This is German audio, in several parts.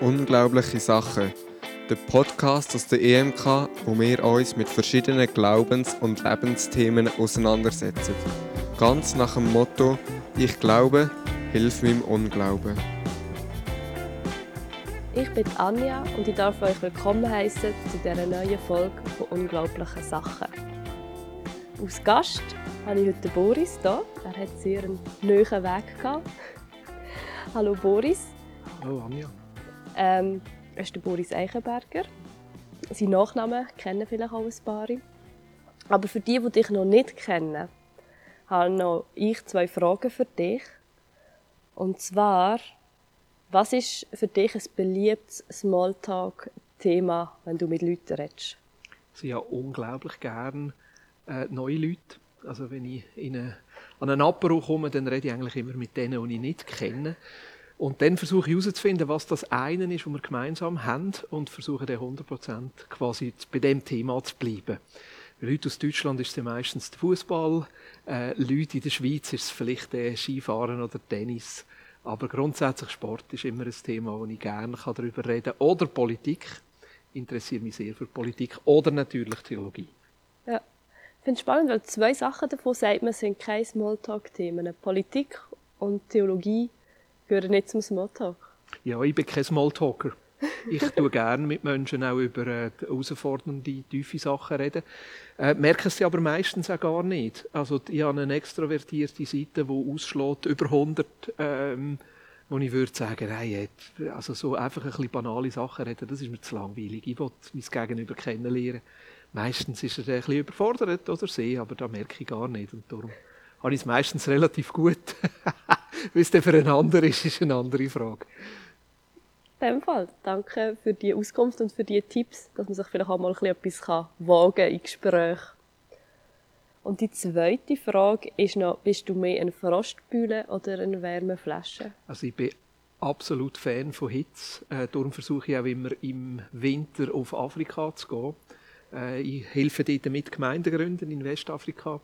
Unglaubliche Sachen. Der Podcast aus der EMK, wo wir uns mit verschiedenen Glaubens- und Lebensthemen auseinandersetzen. Ganz nach dem Motto: Ich glaube, hilf meinem Unglauben. Ich bin Anja und ich darf euch willkommen heißen zu dieser neuen Folge von Unglaublichen Sachen. Als Gast habe ich heute Boris hier. Er hat sehr einen neuen Weg gehabt. Hallo Boris. Hallo Anja. Ähm, er ist der Boris Eichenberger. Sein Nachnamen kennen vielleicht auch ein paar. Aber für die, die dich noch nicht kennen, habe noch ich zwei Fragen für dich. Und zwar, was ist für dich ein beliebtes Smalltalk-Thema, wenn du mit Leuten redest? Ich sehe ja unglaublich gern äh, neue Leute. Also wenn ich in eine, an einen Apero komme, dann rede ich eigentlich immer mit denen, die ich nicht kenne. Und dann versuche ich herauszufinden, was das eine ist, was wir gemeinsam haben und versuche dann 100% quasi bei dem Thema zu bleiben. Bei Leuten aus Deutschland ist es meistens der Fußball, äh, Leute in der Schweiz ist es vielleicht der Skifahren oder Tennis. Aber grundsätzlich Sport ist immer ein Thema, wo ich gerne darüber reden kann. Oder Politik. Ich interessiere mich sehr für Politik. Oder natürlich Theologie. Ja, ich finde es spannend, weil zwei Sachen davon sagt man, sind keine Smalltalk-Themen. Politik und Theologie gehören nicht zum Smalltalk. Ja, ich bin kein Smalltalker. Ich tue gerne mit Menschen auch über äh, herausfordernde, tiefe Sachen reden. Äh, merken sie aber meistens auch gar nicht. Also ich habe eine extrovertierte Seite, die ausschlägt über 100, ähm, wo ich würde sagen, hey, also so einfach ein bisschen banale Sachen reden, das ist mir zu langweilig. Ich will mein Gegenüber kennenlernen. Meistens ist er ein bisschen überfordert oder sie, aber da merke ich gar nicht. Und darum habe ich es meistens relativ gut. Wie es dann für einen anderen ist, ist eine andere Frage. In dem Fall, danke für die Auskunft und für die Tipps, dass man sich vielleicht auch mal etwas wagen kann in Gespräch. Und die zweite Frage ist noch, bist du mehr eine Frostbühle oder eine Wärmeflasche? Also ich bin absolut Fan von Hitze. Äh, darum versuche ich auch immer im Winter auf Afrika zu gehen. Äh, ich helfe dort mit Gemeindegründen in Westafrika.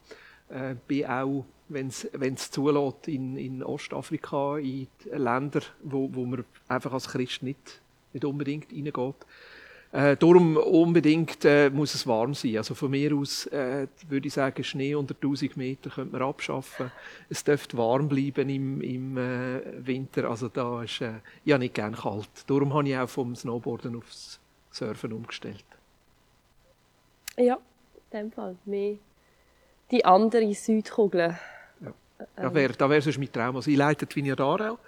Äh, bin auch wenn es zulässt, in, in Ostafrika, in Länder, wo, wo man einfach als Christ nicht, nicht unbedingt reingeht. Äh, darum unbedingt äh, muss es warm sein. Also von mir aus äh, würde ich sagen, Schnee unter 1000 Meter könnte man abschaffen. Es dürfte warm bleiben im, im äh, Winter. Also da ist, äh, habe nicht gerne kalt. Darum habe ich auch vom Snowboarden aufs Surfen umgestellt. Ja, in dem Fall. Mehr die andere Südkugel. Da wäre da wär sonst mein Traum. Also ich leite die Vinia Aarau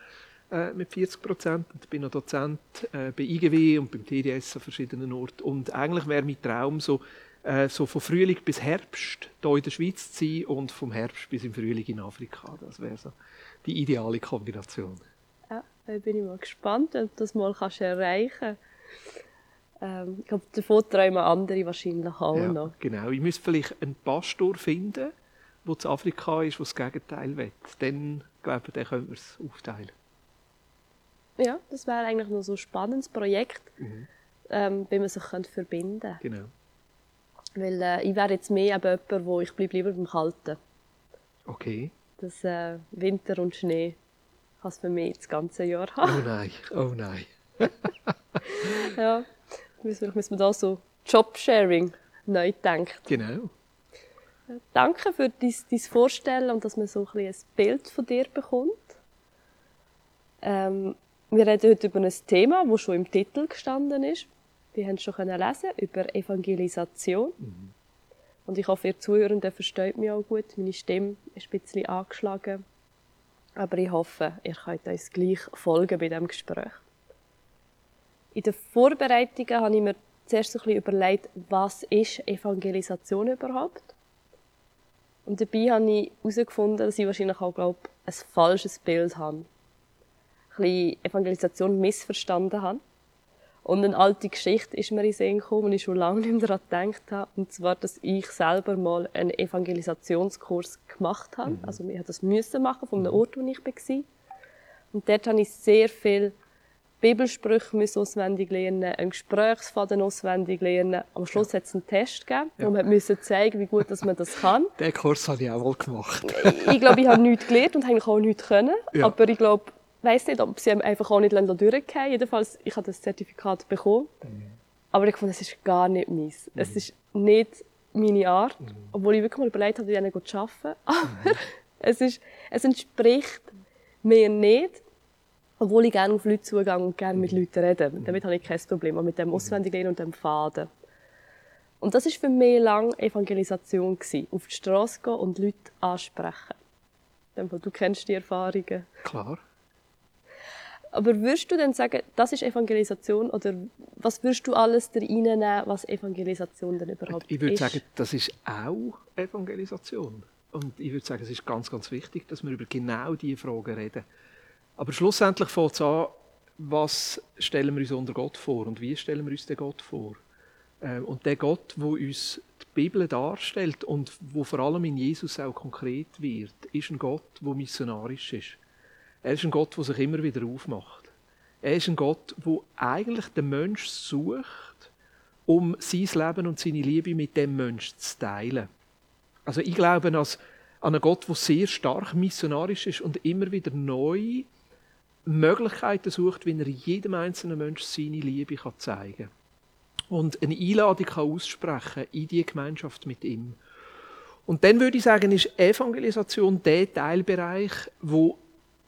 äh, mit 40 Prozent und bin noch Dozent äh, bei IGW und beim TDS an verschiedenen Orten. Und eigentlich wäre mein Traum so, äh, so von Frühling bis Herbst hier in der Schweiz zu sein und vom Herbst bis im Frühling in Afrika. Das wäre so die ideale Kombination. Ja, da bin ich mal gespannt, ob du das mal kannst erreichen ähm, Ich glaube, davon träumen andere wahrscheinlich auch ja, noch. Genau, ich müsste vielleicht einen Pastor finden, wo zu Afrika ist, wo das Gegenteil will. Dann, glaube ich, dann können wir es aufteilen. Ja, das wäre eigentlich noch so ein spannendes Projekt, mhm. ähm, wie man sich könnte verbinden könnte. Genau. Weil äh, ich wäre jetzt mehr eben jemand, wo ich bleibe lieber beim Kalten. Okay. Das äh, Winter und Schnee kann es für mich das ganze Jahr haben. Oh nein, oh nein. ja, vielleicht müssen wir da so Jobsharing neu denken. Genau. Danke für dein, dein Vorstellen und dass man so ein, ein Bild von dir bekommt. Ähm, wir reden heute über ein Thema, das schon im Titel gestanden ist. Wir haben es schon lesen über Evangelisation. Mhm. Und ich hoffe, ihr Zuhörenden versteht mich auch gut. Meine Stimme ist ein bisschen angeschlagen. Aber ich hoffe, ihr könnt uns gleich folgen bei diesem Gespräch. In den Vorbereitungen habe ich mir zuerst ein bisschen überlegt, was ist Evangelisation überhaupt? Und dabei habe ich herausgefunden, dass ich wahrscheinlich auch, glaube ein falsches Bild habe. Ein bisschen Evangelisation missverstanden habe. Und eine alte Geschichte ist mir in den Sinn gekommen, die ich schon lange nicht mehr daran gedacht habe. Und zwar, dass ich selber mal einen Evangelisationskurs gemacht habe. Mhm. Also, ich das müssen machen, von einem. Ort, wo ich war. Und dort habe ich sehr viel Bibelsprüche müssen auswendig lernen, einen Gesprächsfaden auswendig lernen. Am Schluss ja. hat es einen Test gegeben, ja. wo man müssen zeigen, wie gut dass man das kann. Den Kurs habe ich auch mal gemacht. ich glaube, ich habe nichts gelernt und eigentlich auch nichts können. Ja. Aber ich glaube, weiß nicht, ob sie einfach auch nicht durchgehen Jedenfalls, ich habe das Zertifikat bekommen. Aber ich fand, es ist gar nicht meins. Es ist nicht meine Art, obwohl ich wirklich mal überlegt habe, wie zu arbeiten. Aber es, ist, es entspricht mir nicht, obwohl ich gerne auf Leute zugehe und gerne mit Leuten rede. Damit habe ich kein Problem, auch mit dem Auswendiglernen und dem Faden. Und das war für mich lange Evangelisation gewesen. Auf die Straße gehen und Leute ansprechen. Du kennst die Erfahrungen. Klar. Aber würdest du denn sagen, das ist Evangelisation oder was würdest du alles da reinnehmen, was Evangelisation denn überhaupt ist? Ich würde sagen, das ist auch Evangelisation. Und ich würde sagen, es ist ganz, ganz wichtig, dass wir über genau diese Fragen reden. Aber schlussendlich fällt es an, was stellen wir uns unter Gott vor und wie stellen wir uns den Gott vor? Äh, und der Gott, wo uns die Bibel darstellt und wo vor allem in Jesus auch konkret wird, ist ein Gott, wo missionarisch ist. Er ist ein Gott, der sich immer wieder aufmacht. Er ist ein Gott, wo eigentlich den Mensch sucht, um sein Leben und seine Liebe mit dem Mensch zu teilen. Also ich glaube an einen Gott, der sehr stark missionarisch ist und immer wieder neu Möglichkeiten sucht, wie er jedem einzelnen Menschen seine Liebe zeigen kann und eine Einladung kann aussprechen in die Gemeinschaft mit ihm. Und dann würde ich sagen, ist Evangelisation der Teilbereich, wo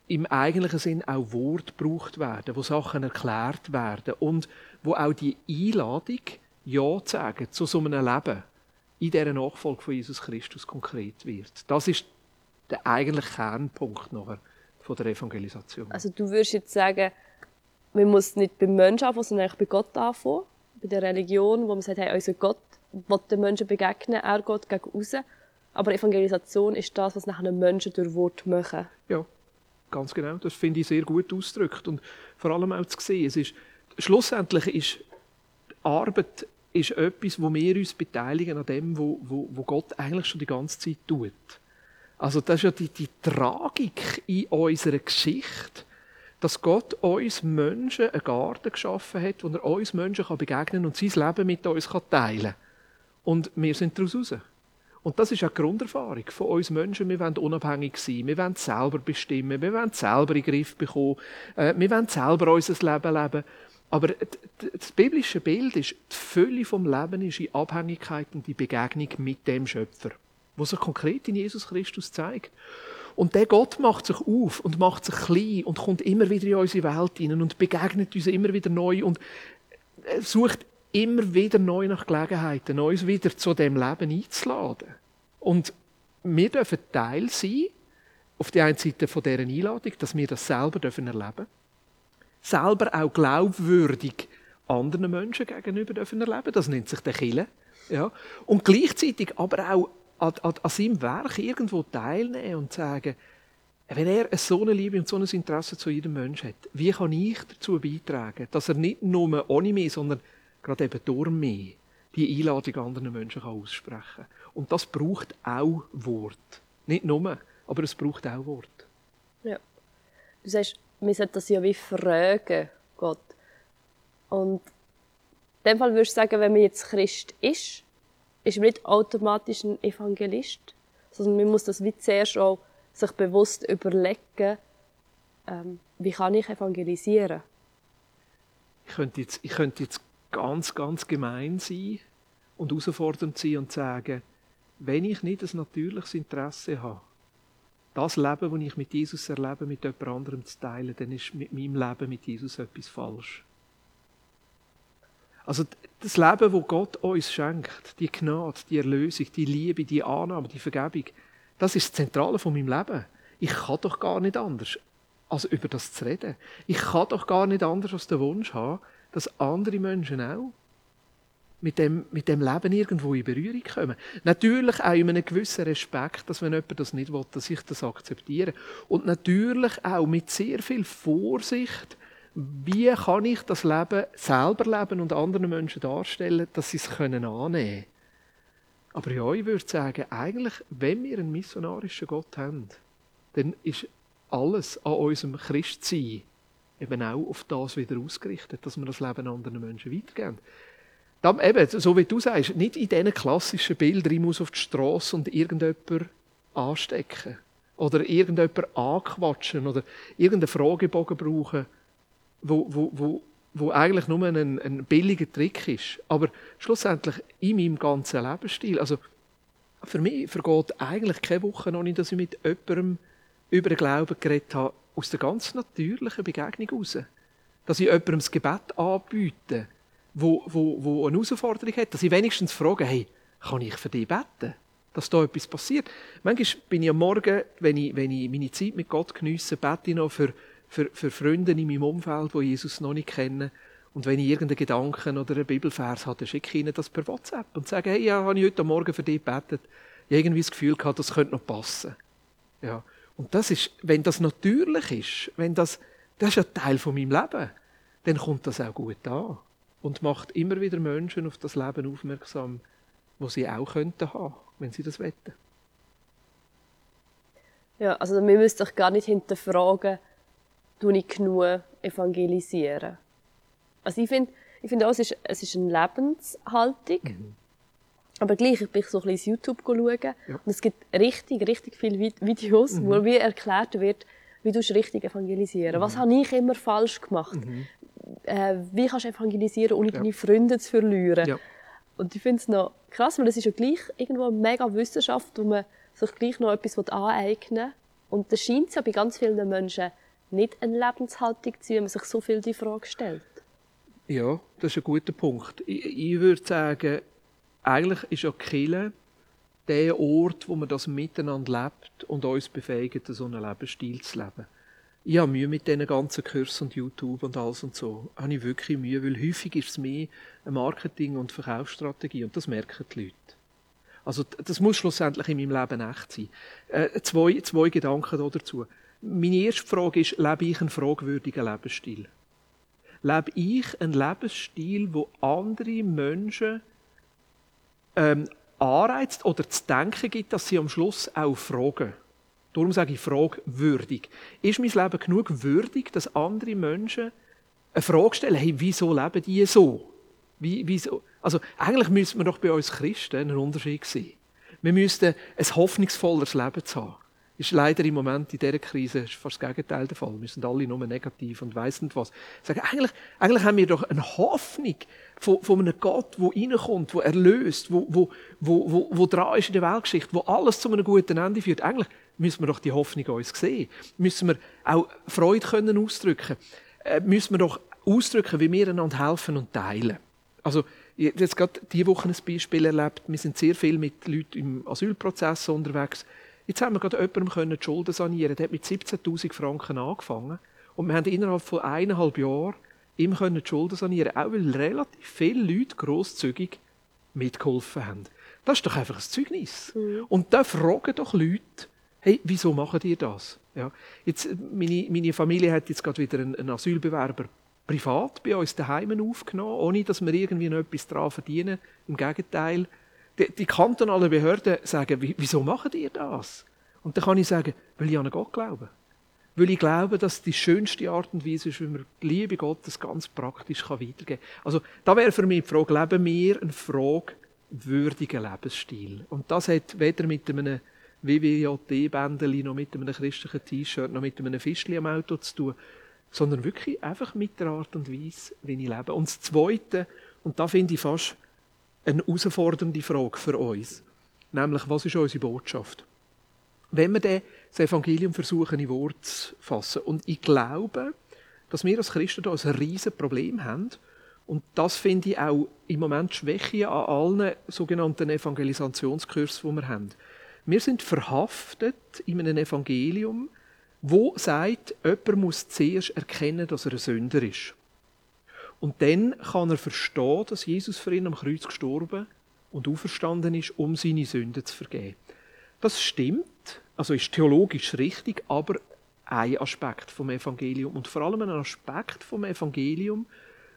im eigentlichen Sinn auch Wort gebraucht werden, wo Sachen erklärt werden und wo auch die Einladung, Ja zu sagen zu so einem Leben in dieser Nachfolge von Jesus Christus konkret wird. Das ist der eigentliche Kernpunkt nachher von der Evangelisation. Also du würdest jetzt sagen, man muss nicht beim Menschen anfangen, sondern eigentlich bei Gott anfangen? bei der Religion, wo man sagt, hey, unser Gott will den Menschen begegnen, er geht gegen raus. Aber Evangelisation ist das, was nachher Menschen durch Wort machen. Ja, ganz genau. Das finde ich sehr gut ausgedrückt. Und vor allem auch zu sehen, es ist, schlussendlich ist Arbeit ist etwas, wo wir uns beteiligen an dem, wo, wo, wo Gott eigentlich schon die ganze Zeit tut. Also das ist ja die, die Tragik in unserer Geschichte, dass Gott uns Menschen einen Garten geschaffen hat, wo er uns Menschen begegnen kann und sein Leben mit uns teilen kann. Und wir sind daraus raus. Und das ist auch die Grunderfahrung von uns Menschen. Wir wollen unabhängig sein, wir wollen selber bestimmen, wir wollen selber in den Griff bekommen, äh, wir wollen selber unser Leben leben. Aber das biblische Bild ist, die Fülle vom Leben ist in Abhängigkeit und die Begegnung mit dem Schöpfer, wo sich konkret in Jesus Christus zeigt. Und der Gott macht sich auf und macht sich klein und kommt immer wieder in unsere Welt hinein und begegnet uns immer wieder neu und sucht immer wieder neu nach Gelegenheiten, uns wieder zu dem Leben einzuladen. Und wir dürfen Teil sein, auf der einen Seite von dieser Einladung, dass wir das selber dürfen erleben Selber auch glaubwürdig anderen Menschen gegenüber dürfen erleben. Das nennt sich der Kille. Ja. Und gleichzeitig aber auch an, an, an seinem Werk irgendwo teilnehmen und sagen, wenn er so eine Liebe und so ein Interesse zu jedem Menschen hat, wie kann ich dazu beitragen, dass er nicht nur ohne mich, sondern gerade eben durch mich die Einladung anderen Menschen kann aussprechen kann. Und das braucht auch Wort. Nicht nur, aber es braucht auch Wort. Ja. Du sagst, wir sollten das ja wie fragen, Gott. Und in dem Fall würdest du sagen, wenn man jetzt Christ ist, ist man nicht automatisch ein Evangelist, sondern man muss das wie zuerst auch sich bewusst überlegen, ähm, wie kann ich evangelisieren? Ich könnte, jetzt, ich könnte jetzt ganz, ganz gemein sein und herausfordernd sein und sagen, wenn ich nicht ein natürliches Interesse habe, das Leben, das ich mit Jesus erlebe, mit jemand anderem zu teilen, dann ist mit meinem Leben mit Jesus etwas falsch. Also das Leben, wo Gott uns schenkt, die Gnade, die Erlösung, die Liebe, die Annahme, die Vergebung, das ist das Zentrale von meinem Leben. Ich kann doch gar nicht anders, als über das zu reden. Ich kann doch gar nicht anders als den Wunsch haben, dass andere Menschen auch mit dem, mit dem Leben irgendwo in Berührung kommen. Natürlich auch in einem gewissen Respekt, dass wenn jemand das nicht will, dass ich das akzeptiere. Und natürlich auch mit sehr viel Vorsicht, wie kann ich das Leben selber leben und anderen Menschen darstellen, dass sie es annehmen können. Aber ja, ich würde sagen, eigentlich, wenn wir einen missionarischen Gott haben, dann ist alles an unserem Christsein eben auch auf das wieder ausgerichtet, dass wir das Leben anderen Menschen weitergeben. Dann eben, so wie du sagst, nicht in diesen klassischen Bildern, ich muss auf die Straße und irgendjemand anstecken oder irgendjemand anquatschen oder irgendeinen Fragebogen brauchen, wo, wo, wo, wo eigentlich nur ein, ein billiger Trick ist. Aber schlussendlich in meinem ganzen Lebensstil. Also für mich vergeht eigentlich keine Woche noch nicht, dass ich mit jemandem über den Glauben geredet habe, aus der ganz natürlichen Begegnung heraus. Dass ich jemandem das Gebet anbiete, wo, wo, wo eine Herausforderung hat, dass ich wenigstens frage, hey, kann ich für dich beten? Dass da etwas passiert. Manchmal bin ich am Morgen, wenn ich, wenn ich meine Zeit mit Gott geniesse, bete ich noch für, für, für Freunde in meinem Umfeld, die Jesus noch nicht kennen. Und wenn ich irgendeinen Gedanken oder einen Bibelvers habe, dann schicke ich ihnen das per WhatsApp und sage, hey, ja, habe ich heute Morgen für dich gebetet. Ich habe irgendwie das Gefühl gehabt, das könnte noch passen. Ja. Und das ist, wenn das natürlich ist, wenn das, das ist ein Teil von meinem Leben, dann kommt das auch gut an. Und macht immer wieder Menschen auf das Leben aufmerksam, wo sie auch könnten haben, wenn sie das wetten. Ja, also wir müssen doch gar nicht hinterfragen, tue ich genug evangelisieren. Also ich finde, ich finde auch, es ist, es ist eine Lebenshaltung. Mhm. Aber gleich, ich bin so ein bisschen YouTube schauen. Ja. Und es gibt richtig, richtig viele Videos, mhm. wo mir erklärt wird, wie du richtig evangelisieren. Mhm. Was habe ich immer falsch gemacht? Mhm. Äh, wie kannst du evangelisieren, ohne ja. deine Freunde zu verlieren? Ja. Und ich finde es noch krass, weil es ist ja gleich irgendwo eine mega Wissenschaft, wo man sich gleich noch etwas aneignen will. Und das scheint ja bei ganz vielen Menschen nicht eine Lebenshaltung zu sein, wenn man sich so viel die Frage stellt. Ja, das ist ein guter Punkt. Ich, ich würde sagen, eigentlich ist ja Kille der Ort, wo man das miteinander lebt und uns befähigt, so einen Lebensstil zu leben. Ich habe Mühe mit diesen ganzen Kursen und YouTube und alles und so. Habe ich wirklich Mühe, weil häufig ist es mehr eine Marketing- und Verkaufsstrategie und das merken die Leute. Also das muss schlussendlich in meinem Leben echt sein. Äh, zwei, zwei Gedanken dazu. Meine erste Frage ist, lebe ich einen fragwürdigen Lebensstil? lebe ich einen Lebensstil, wo andere Menschen ähm, anreizt oder zu denken gibt, dass sie am Schluss auch fragen. Darum sage ich fragwürdig. Ist mein Leben genug würdig, dass andere Menschen eine Frage stellen, hey, wieso leben die so? Wie, wieso? Also, eigentlich müsste man doch bei uns Christen einen Unterschied sehen. Wir müssten ein hoffnungsvolleres Leben haben ist leider im Moment in dieser Krise fast das Gegenteil der Fall. Wir sind alle nur negativ und weiss nicht was. Sagen, eigentlich, eigentlich haben wir doch eine Hoffnung von, von einem Gott, der reinkommt, der erlöst, wo, wo, wo, wo dran ist in der Weltgeschichte, wo alles zu einem guten Ende führt. Eigentlich müssen wir doch die Hoffnung uns sehen. Müssen wir auch Freude können ausdrücken. Äh, müssen wir doch ausdrücken, wie wir einander helfen und teilen. Also, jetzt gerade diese Woche ein Beispiel erlebt. Wir sind sehr viel mit Leuten im Asylprozess unterwegs. Jetzt haben wir gerade jemandem die Schulden sanieren Der hat mit 17'000 Franken angefangen. Und wir haben innerhalb von eineinhalb Jahren ihm die Schulden sanieren Auch weil relativ viele Leute grosszügig mitgeholfen haben. Das ist doch einfach ein Zeugnis. Mhm. Und da fragen doch Leute, hey, wieso machen die das? Ja. Jetzt, meine, meine Familie hat jetzt gerade wieder einen, einen Asylbewerber privat bei uns daheim aufgenommen, ohne dass wir irgendwie noch etwas daran verdienen. Im Gegenteil, die, die kantonalen Behörden sagen, wieso machen ihr das? Und dann kann ich sagen, weil ich an Gott glaube. Weil ich glaube, dass die schönste Art und Weise ist, wie man die Liebe Gottes ganz praktisch weitergeben kann. Also, da wäre für mich die Frage, leben wir einen fragwürdigen Lebensstil? Und das hat weder mit einem WWJD-Bändeli, noch mit einem christlichen T-Shirt, noch mit einem Fischli am Auto zu tun, sondern wirklich einfach mit der Art und Weise, wie ich lebe. Und das Zweite, und da finde ich fast eine herausfordernde Frage für uns. Nämlich, was ist unsere Botschaft? Wenn wir das Evangelium versuchen, in Worte zu fassen. Und ich glaube, dass wir als Christen da ein riesiges Problem haben. Und das finde ich auch im Moment Schwäche an allen sogenannten Evangelisationskursen, die wir haben. Wir sind verhaftet in einem Evangelium, wo sagt, jemand muss zuerst erkennen, dass er ein Sünder ist. Und dann kann er verstehen, dass Jesus für ihn am Kreuz gestorben und auferstanden ist, um seine Sünden zu vergeben. Das stimmt, also ist theologisch richtig, aber ein Aspekt vom Evangelium und vor allem ein Aspekt vom Evangelium,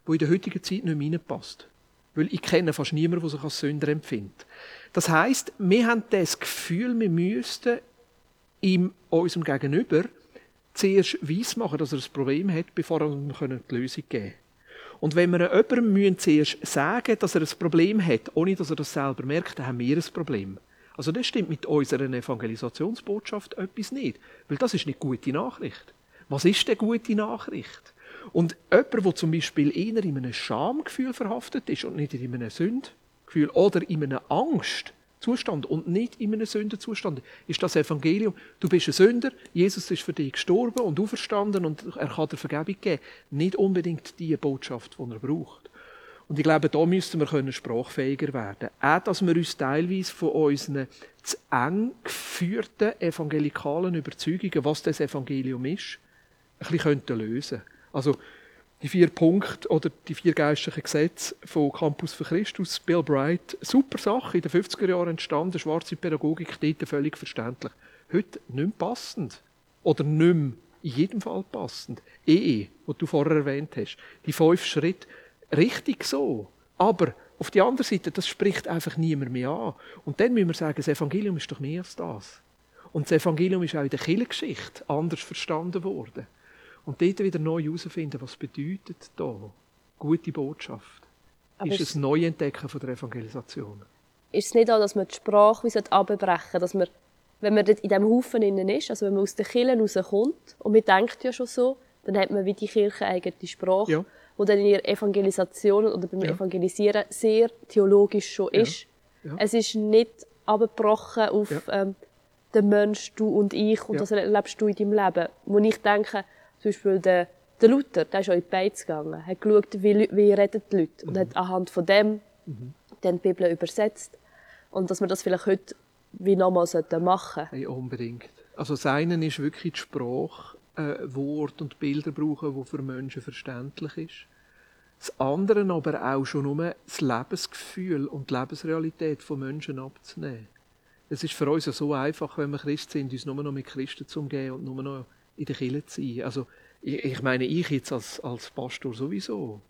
wo in der heutigen Zeit nicht mehr reinpasst. Weil ich kenne fast niemanden, der sich als Sünder empfindet. Das heißt, wir haben das Gefühl, wir müssten ihm, unserem Gegenüber zuerst weiss machen, dass er ein Problem hat, bevor wir ihm die Lösung geben können. Und wenn wir jemandem zuerst sagen dass er ein Problem hat, ohne dass er das selber merkt, dann haben wir ein Problem. Also das stimmt mit unserer Evangelisationsbotschaft etwas nicht, weil das ist nicht gute Nachricht. Was ist denn gute Nachricht? Und jemand, der zum Beispiel eher in einem Schamgefühl verhaftet ist und nicht in einem Sündgefühl oder in einem Angstzustand und nicht in einem Sündenzustand, ist das Evangelium. Du bist ein Sünder, Jesus ist für dich gestorben und auferstanden und er kann dir Vergebung geben. Nicht unbedingt die Botschaft, die er braucht. Und ich glaube, da müssten wir können sprachfähiger werden. Auch, dass wir uns teilweise von unseren zu eng geführten evangelikalen Überzeugungen, was das Evangelium ist, ein bisschen lösen könnten. Also, die vier Punkte oder die vier geistlichen Gesetze von Campus für Christus, Bill Bright, super Sache, in den 50er Jahren entstanden, schwarze Pädagogik, dort völlig verständlich. Heute nicht mehr passend. Oder nicht mehr in jedem Fall passend. EE, was du vorher erwähnt hast. Die fünf Schritte, richtig so. Aber auf die andere Seite, das spricht einfach niemand mehr an. Und dann müssen wir sagen, das Evangelium ist doch mehr als das. Und das Evangelium ist auch in der Kirchengeschichte anders verstanden worden. Und dort wieder neu herausfinden, was bedeutet da gute Botschaft. Aber ist es Neuentdecken von der Evangelisation. Ist es nicht auch, dass man die Sprache wie abbrechen dass man, wenn man in diesem Haufen innen ist, also wenn man aus der Kirche rauskommt, und man denkt ja schon so, dann hat man wie die Kirche eigene Sprache, ja. wo dann in ihrer Evangelisation oder beim ja. Evangelisieren sehr theologisch schon ist. Ja. Es ist nicht abgebrochen auf ähm, den Mensch, du und ich, und das erlebst du in deinem Leben. Wo ich denke, zum Beispiel der, der Luther, der ist auch in die Beiz gegangen, hat geschaut, wie, wie retten die Leute und mhm. hat anhand von dem mhm. dann die Bibel übersetzt. Und dass wir das vielleicht heute wie nochmal machen sollten. Hey, unbedingt. Also das eine ist wirklich die Sprache, äh, Wort und Bilder brauchen, die für Menschen verständlich ist. Das andere aber auch schon nur das Lebensgefühl und die Lebensrealität von Menschen abzunehmen. Es ist für uns ja so einfach, wenn wir Christ sind, uns nur noch mit Christen zu umgehen und nur noch in der Kirche zu sein. Also, ich, ich meine, ich jetzt als, als Pastor sowieso.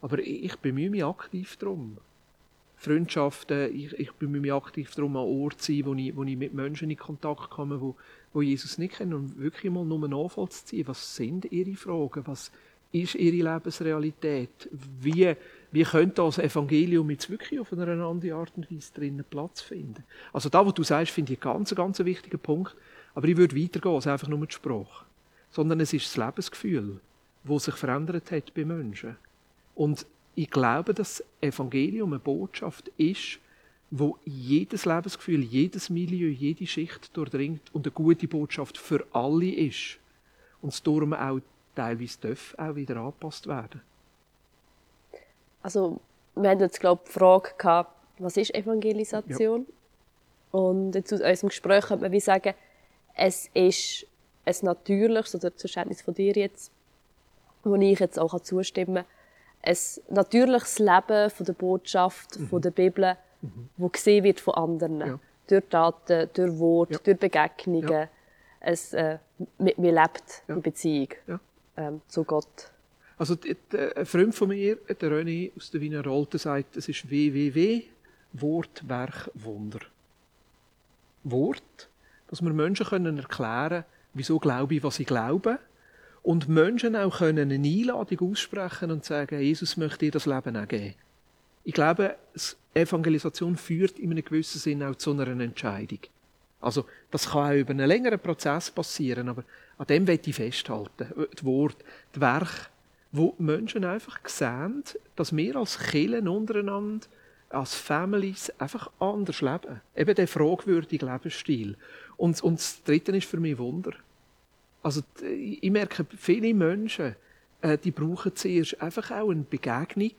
Aber ich, ich bemühe mich aktiv darum. Freundschaften, ich, ich bemühe mich aktiv darum, an Orten zu sein, wo ich, wo ich mit Menschen in Kontakt komme, wo, wo Jesus nicht kennen und wirklich mal nur Nachfall zu ziehen. Was sind ihre Fragen? Was ist ihre Lebensrealität? Wie, wie könnte das Evangelium jetzt wirklich auf eine andere Art und Weise drinnen Platz finden? Also da, wo du sagst, finde ich einen ganz, ganz wichtigen Punkt. Aber ich würde weitergehen als einfach nur die Sprache. Sondern es ist das Lebensgefühl, das sich verändert hat bei Menschen. Und ich glaube, dass das Evangelium eine Botschaft ist, wo jedes Lebensgefühl, jedes Milieu, jede Schicht durchdringt und eine gute Botschaft für alle ist. Und es darum auch teilweise darf auch wieder angepasst werden. Also, wir haben jetzt, glaube ich, die Frage gehabt, was ist Evangelisation? Ja. Und jetzt aus unserem Gespräch könnte man wie sagen, es ist ein natürliches, oder zur Verständnis von dir jetzt, wo ich jetzt auch zustimmen kann, ein natürliches Leben von der Botschaft, mhm. von der Bibel, mhm. wo gesehen wird von anderen. Ja. Durch Taten, durch Worte, ja. durch Begegnungen. Ja. Es, äh, man, lebt ja. in Beziehung ähm, zu Gott. Also ein Freund von mir, der René aus der Wiener Rolte, sagt, es ist www, Wort, Werk, Wunder. Wort, dass wir Menschen können erklären können, wieso glaube ich, was ich glaube. Und Menschen auch können eine Einladung aussprechen und sagen, Jesus möchte dir das Leben auch geben. Ich glaube, Evangelisation führt in einem gewissen Sinn auch zu einer Entscheidung. Also, das kann auch über einen längeren Prozess passieren, aber an dem möchte ich festhalten. Das Wort, das Werk, wo Menschen einfach sehen, dass wir als Killen untereinander, als Families einfach anders leben. Eben der fragwürdige Lebensstil. Und, und das Dritte ist für mich Wunder. Also ich merke, viele Menschen, äh, die brauchen zuerst einfach auch eine Begegnung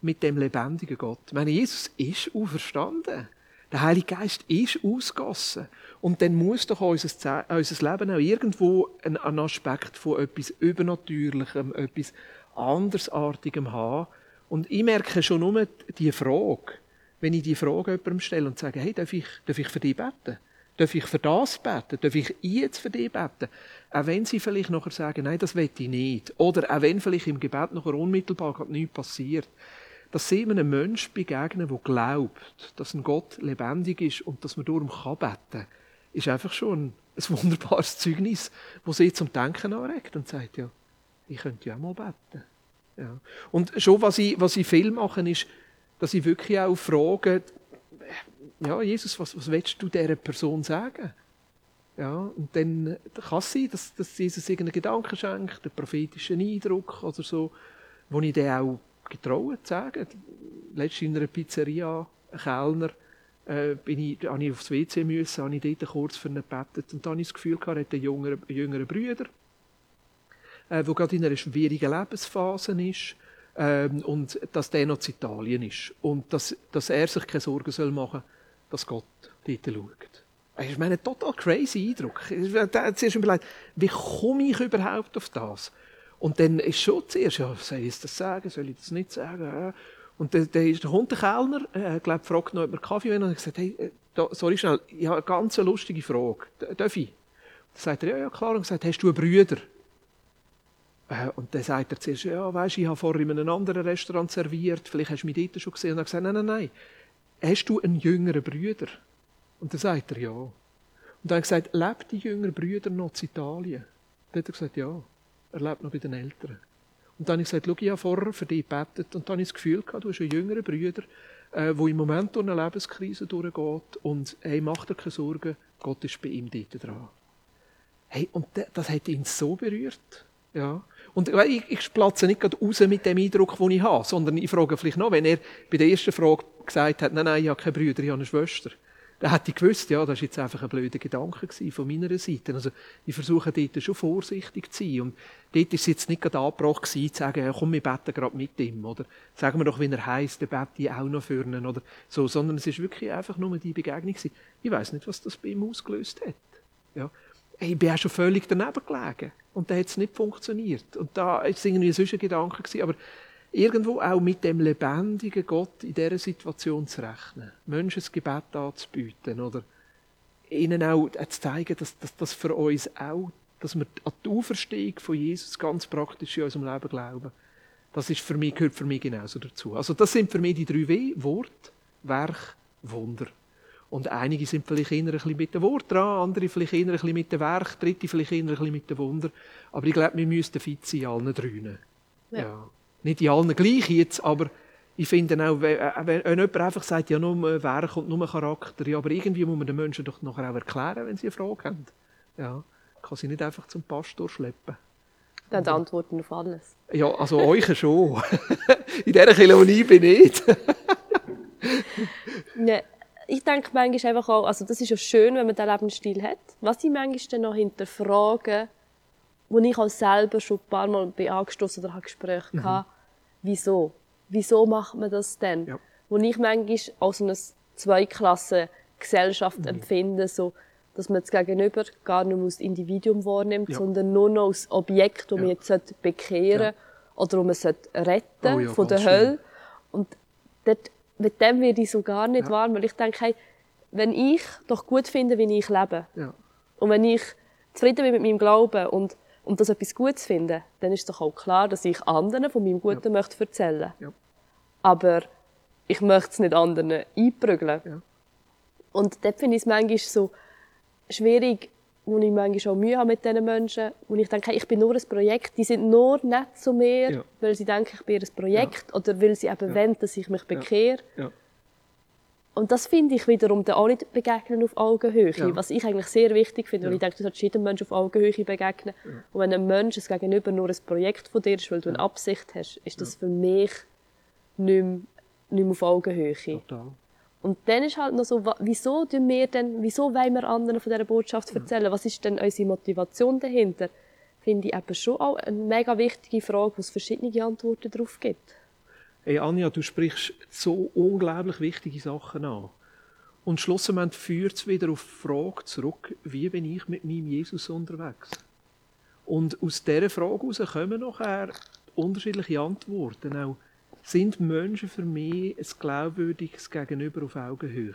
mit dem lebendigen Gott. Ich meine, Jesus ist auferstanden. Der Heilige Geist ist ausgossen. Und dann muss doch unser, unser Leben auch irgendwo einen, Aspekt von etwas Übernatürlichem, etwas Andersartigem haben. Und ich merke schon nur die Frage, wenn ich die Frage jemandem stelle und sage, hey, darf ich, darf ich für dich beten? Darf ich für das beten? Darf ich jetzt für dich beten? Auch wenn sie vielleicht nachher sagen, nein, das will ich nicht. Oder auch wenn vielleicht im Gebet nachher unmittelbar nichts passiert. Dass sie einem Menschen begegnen, der glaubt, dass ein Gott lebendig ist und dass man darum kann beten ist einfach schon ein wunderbares Zeugnis, das sie zum Denken anregt und sagt, ja, ich könnte ja auch mal beten. Ja. Und schon, was ich, was ich viel mache, ist, dass ich wirklich auch frage, ja, Jesus, was, was willst du dieser Person sagen? Ja, und dann kann es sein, dass, dass Jesus irgendeinen Gedanken schenkt, einen prophetischen Eindruck oder so, wo ich dann auch getraut zu sagen. Letztens in einer Pizzeria, ein Kellner, äh, bin ich, habe ich aufs WC müssen, habe ich dort kurz für ihn gebetet und dann habe ich das Gefühl gehabt, er hat einen jüngeren, jüngeren Bruder, äh, der gerade in einer schwierigen Lebensphase ist ähm, und dass der noch in Italien ist und dass, dass er sich keine Sorgen soll machen soll, dass Gott dort schaut. Ich meine, ein total crazy Eindruck. Zuerst überlegt, wie komme ich überhaupt auf das? Und dann ist schon zuerst, ja, soll ich das sagen, soll ich das nicht sagen? Und dann, dann ist der Hundekellner, äh, glaube fragt noch, ob wir Kaffee wollen. Und ich gesagt, hey, äh, da, sorry schnell, ich habe eine ganz lustige Frage. Darf ich? Dann sagt er, ja, ja, klar. Und gesagt, hast du einen Brüder? Äh, und dann sagt er zuerst, ja, weisst, ich habe vorhin in einem anderen Restaurant serviert, vielleicht hast du mich dort schon gesehen. Und er gesagt, nein, nein, nein. Hast du einen jüngeren Brüder? Und dann sagt er ja. Und dann hat er gesagt, lebt die jüngere Brüder noch in Italien? Dann hat er gesagt, ja, er lebt noch bei den Eltern. Und dann habe ich gesagt, schau, ich habe vorher für dich gebetet und dann habe ich das Gefühl gehabt, du hast einen jüngeren Bruder, äh, der im Moment durch eine Lebenskrise durchgeht und hey, mach dir keine Sorgen, Gott ist bei ihm dort dran. Hey, und das hat ihn so berührt. Ja. Und ich, ich platze nicht gerade raus mit dem Eindruck, den ich habe, sondern ich frage vielleicht noch, wenn er bei der ersten Frage gesagt hat, nein, nein, ich habe keine Brüder, ich habe eine Schwester dann hätte ich gewusst, ja, das war jetzt einfach ein blöder Gedanke von meiner Seite. Also, ich versuche dort schon vorsichtig zu sein. Und dort war es jetzt nicht gerade angebracht zu sagen, ja, komm, wir beten gerade mit ihm, oder sagen wir doch, wie er heisst, dann bete ich auch noch für ihn, oder so. Sondern es ist wirklich einfach nur die Begegnung gewesen. Ich weiß nicht, was das bei ihm ausgelöst hat. Ja. Ich bin auch schon völlig daneben gelegen. Und da hat es nicht funktioniert. Und da war es irgendwie sonst ein Gedanke gewesen, aber irgendwo auch mit dem lebendigen Gott in dieser Situation zu rechnen, Menschen das Gebet anzubieten oder ihnen auch zu zeigen, dass das für uns auch, dass wir an die Auferstehung von Jesus ganz praktisch in unserem Leben glauben. Das ist für mich, gehört für mich genauso dazu. Also das sind für mich die drei W, Wort, Werk, Wunder. Und einige sind vielleicht eher ein bisschen mit dem Wort dran, andere vielleicht eher ein bisschen mit dem Werk, dritte vielleicht eher ein bisschen mit dem Wunder. Aber ich glaube, wir müssten fit sein in allen dreien. Ja. ja. Nicht in allen gleich jetzt, aber ich finde auch, wenn, äh, wenn jemand einfach sagt, ja, nur Werk und nur Charakter, ja, aber irgendwie muss man den Menschen doch nachher auch erklären, wenn sie eine Frage haben. Ja, kann sie nicht einfach zum Pastor schleppen. Dann antworten auf alles. Ja, also euch schon. in dieser Kolonie bin ich nicht. nee, ich denke manchmal einfach auch, also das ist ja schön, wenn man diesen Lebensstil hat. Was ich manchmal dann noch hinterfrage, wo ich auch selber schon ein paar Mal bin angestoßen oder habe Gespräche mhm. hatte, wieso? Wieso macht man das denn? Ja. Wo ich manchmal auch so eine Zweiklassen-Gesellschaft mhm. empfinde, so, dass man das Gegenüber gar nicht als Individuum wahrnimmt, ja. sondern nur noch als Objekt, das ja. man jetzt bekehren ja. oder um man retten oh, von der Hölle. Und dort, mit dem werde ich so gar nicht warm, weil ich denke, hey, wenn ich doch gut finde, wie ich lebe, und wenn ich zufrieden bin mit meinem Glauben und und das etwas Gutes finden, dann ist doch auch klar, dass ich anderen von meinem Guten ja. möchte erzählen. Ja. Aber ich möchte es nicht anderen einprügeln. Ja. Und dort finde ich es manchmal so schwierig, wo ich manchmal auch Mühe habe mit diesen Menschen, wo ich denke, ich bin nur ein Projekt, die sind nur nett zu mir, ja. weil sie denken, ich bin ein Projekt, ja. oder weil sie eben ja. wollen, dass ich mich bekehre. Ja. Und das finde ich wiederum dann auch nicht begegnen auf Augenhöhe, was ich eigentlich sehr wichtig finde, weil ich denke, du solltest jedem Menschen auf Augenhöhe begegnen. Und wenn ein Mensch es gegenüber nur ein Projekt von dir ist, weil du eine Absicht hast, ist das für mich nicht mehr, nicht mehr auf Augenhöhe. Total. Und dann ist halt noch so, wieso tun wir denn, wieso wollen wir anderen von dieser Botschaft erzählen? Was ist denn unsere Motivation dahinter? Finde ich eben schon auch eine mega wichtige Frage, wo es verschiedene Antworten darauf gibt. Hey Anja, du sprichst so unglaublich wichtige Sachen an. Und schlussendlich führt es wieder auf die Frage zurück, wie bin ich mit meinem Jesus unterwegs? Und aus dieser Frage heraus kommen nachher unterschiedliche Antworten. Auch, sind Menschen für mich ein glaubwürdiges Gegenüber auf Augenhöhe?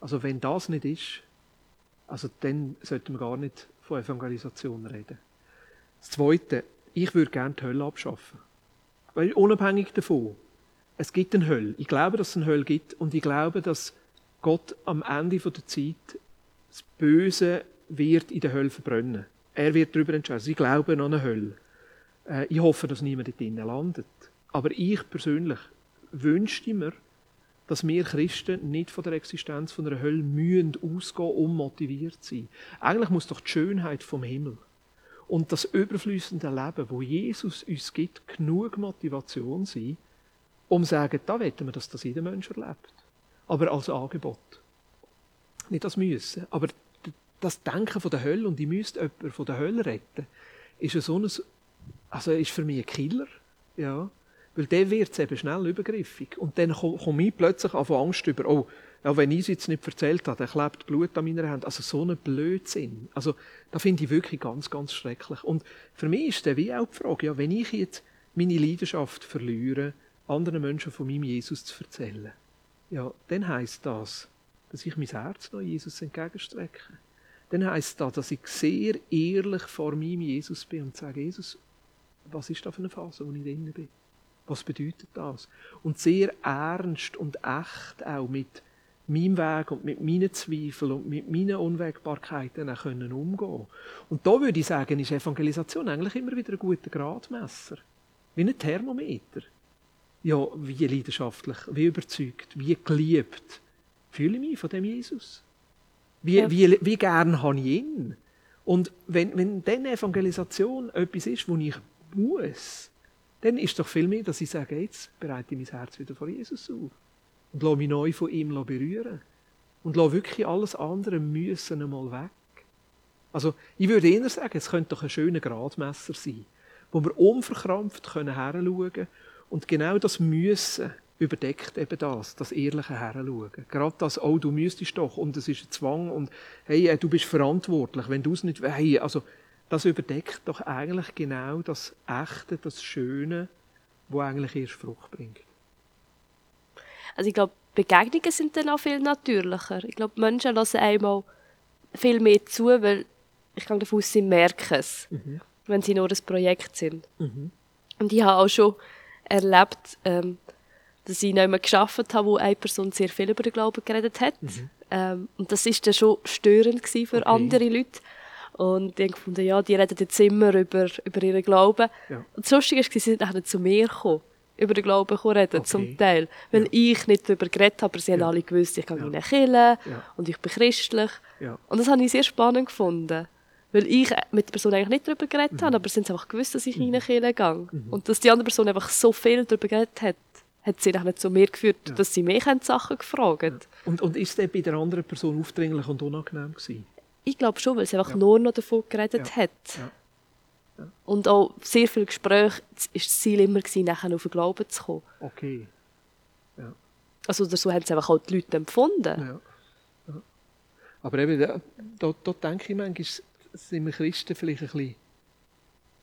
Also wenn das nicht ist, also dann sollten wir gar nicht von Evangelisation reden. Das Zweite, ich würde gerne die Hölle abschaffen. Weil unabhängig davon, es gibt eine Hölle. Ich glaube, dass es eine Hölle gibt und ich glaube, dass Gott am Ende der Zeit das Böse wird in der Hölle verbrennen. Er wird darüber entscheiden. Ich glaube an eine Hölle. Äh, ich hoffe, dass niemand dort drinnen landet. Aber ich persönlich wünschte mir, dass wir Christen nicht von der Existenz von der Hölle mühen ausgehen, um motiviert zu sein. Eigentlich muss doch die Schönheit vom Himmel und das überflüssende Leben, wo Jesus uns gibt, genug Motivation sein, um zu sagen, da wollen wir, dass das jeder Mensch erlebt. Aber als Angebot. Nicht als Müssen. Aber das Denken von der Hölle und ich müsste jemanden von der Hölle retten, ist so ein, also ist für mich ein Killer. Ja. Weil der wird eben schnell übergriffig. Und dann komme ich plötzlich auf Angst über, oh, ja, wenn ich es jetzt nicht erzählt habe, dann klebt Blut an meiner Hand. Also so ein Blödsinn. Also, da finde ich wirklich ganz, ganz schrecklich. Und für mich ist der wie auch die Frage, ja, wenn ich jetzt meine Leidenschaft verliere, anderen Menschen von meinem Jesus zu erzählen, ja, dann heisst das, dass ich mein Herz noch Jesus entgegenstrecke. Dann heisst das, dass ich sehr ehrlich vor meinem Jesus bin und sage, Jesus, was ist da für eine Phase, wo ich drin bin? Was bedeutet das? Und sehr ernst und echt auch mit meinem Weg und mit meinen Zweifeln und mit meinen Unwägbarkeiten auch können umgehen Und da würde ich sagen, ist Evangelisation eigentlich immer wieder ein guter Gradmesser. Wie ein Thermometer. Ja, wie leidenschaftlich, wie überzeugt, wie geliebt fühle ich mich von dem Jesus. Wie, ja. wie, wie gern habe ich ihn? Und wenn, wenn dann Evangelisation etwas ist, wo ich muss, dann ist doch viel mehr, dass ich sage, jetzt bereite ich mein Herz wieder vor Jesus auf. Und lasse mich neu von ihm berühren. Und lasse wirklich alles andere müssen einmal weg. Also, ich würde eher sagen, es könnte doch ein schöner Gradmesser sein, wo wir unverkrampft können und genau das Müssen überdeckt eben das, das ehrliche Heranschauen. Gerade das, oh, du müsstest doch, und es ist ein Zwang, und hey, äh, du bist verantwortlich, wenn du es nicht, hey, also, das überdeckt doch eigentlich genau das Echte, das Schöne, wo eigentlich erst Frucht bringt. Also ich glaube, Begegnungen sind dann auch viel natürlicher. Ich glaube, Menschen lassen einmal viel mehr zu, weil ich gehe davon aus, sie merken es, mhm. wenn sie nur ein Projekt sind. Mhm. Und ich habe auch schon erlebt, ähm, dass ich noch einmal geschafft habe, wo eine Person sehr viel über den Glauben geredet hat. Mhm. Ähm, und das ist dann schon störend für okay. andere Leute. Und ich gefunden, ja, die reden jetzt immer über, über ihren Glauben. Ja. Und das Lustige war, sie sind nachher zu mir gekommen, über den Glauben zu reden, okay. zum Teil. Weil ja. ich nicht darüber geredet habe, aber sie ja. haben alle gewusst, ich gehe ja. in eine Kirche und ich bin christlich. Und das habe ich sehr spannend gefunden. Weil ich mit der Person eigentlich nicht darüber geredet mhm. habe, aber sie haben einfach gewusst, dass ich mhm. in eine Kirche gehe. Mhm. Und dass die andere Person einfach so viel darüber geredet hat, hat sie dann zu mir geführt, ja. dass sie mich Sachen gefragt haben. Und, und ist das bei der anderen Person aufdringlich und unangenehm gewesen? Ich glaube schon, weil sie einfach ja. nur noch davon geredet hat. Und auch sehr viel Gespräch war das Ziel immer, gewesen, nachher auf den Glauben zu kommen. Okay. Also so haben es einfach auch die Leute empfunden. Aber eben, da, da, da denke ich manchmal, sind wir Christen vielleicht ein bisschen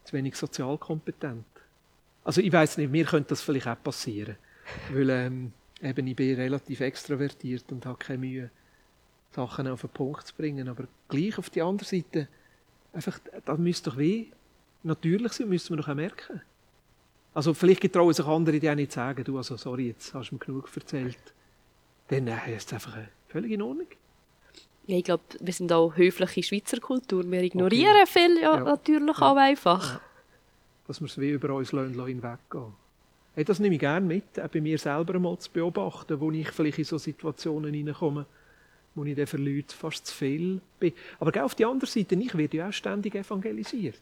zu wenig sozial kompetent. Also ich weiß nicht, mir könnte das vielleicht auch passieren. Weil ähm, eben ich bin relativ extrovertiert und habe keine Mühe, Sachen auf den Punkt zu bringen. Aber gleich auf die andere Seite, einfach, das müsste doch weh natürlich sein, müssen wir doch auch merken. Also vielleicht getrauen sich andere, die auch nicht sagen, du, also sorry, jetzt hast du mir genug erzählt. Dann äh, ist es einfach äh, völlig in Ordnung. Ja, ich glaube, wir sind auch höfliche Schweizer Kultur. Wir ignorieren okay. viel ja, ja. natürlich ja. auch einfach. Ja. Dass wir es wie über uns hinweggehen Hey, das nehme ich gerne mit, auch bei mir selber mal zu beobachten, wo ich vielleicht in so Situationen hineinkomme, wo ich dann für Leute fast zu viel bin. Aber auf die andere Seite, ich werde ja auch ständig evangelisiert.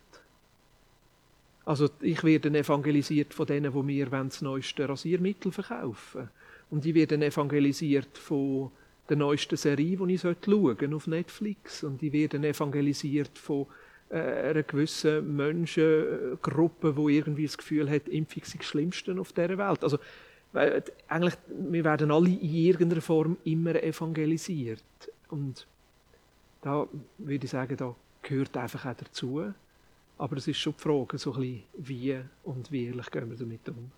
Also ich werde evangelisiert von denen, die mir das neueste Rasiermittel verkaufen. Und ich werde evangelisiert von der neuesten Serie, die ich schauen sollte, auf Netflix. Und ich werde evangelisiert von äh, einer gewissen Menschengruppe, die irgendwie das Gefühl hat, Impfung sei das Schlimmste auf dieser Welt. Also, weil, eigentlich, wir werden alle in irgendeiner Form immer evangelisiert. Und da würde ich sagen, da gehört einfach auch dazu. Aber es ist schon die Frage, so ein bisschen, wie und wie ehrlich gehen wir damit um.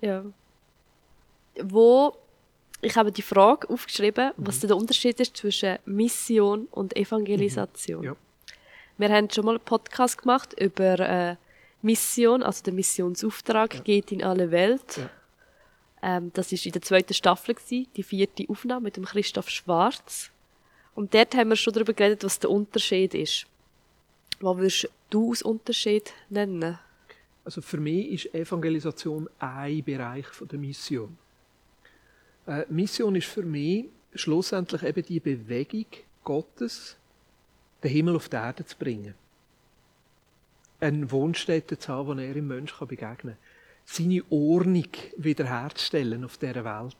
Ja. Wo, ich habe die Frage aufgeschrieben, mhm. was der Unterschied ist zwischen Mission und Evangelisation. Mhm. Ja. Wir haben schon mal einen Podcast gemacht über äh, Mission, also der Missionsauftrag ja. geht in alle Welt. Ja. Ähm, das ist in der zweiten Staffel gewesen, die vierte Aufnahme mit dem Christoph Schwarz. Und dort haben wir schon darüber geredet, was der Unterschied ist. Was würdest du als Unterschied nennen? Also für mich ist Evangelisation ein Bereich von der Mission. Äh, Mission ist für mich schlussendlich eben die Bewegung Gottes, den Himmel auf die Erde zu bringen. Eine Wohnstätte zu haben, wo er im Mensch begegnen kann. Seine Ordnung wiederherzustellen auf dieser Welt.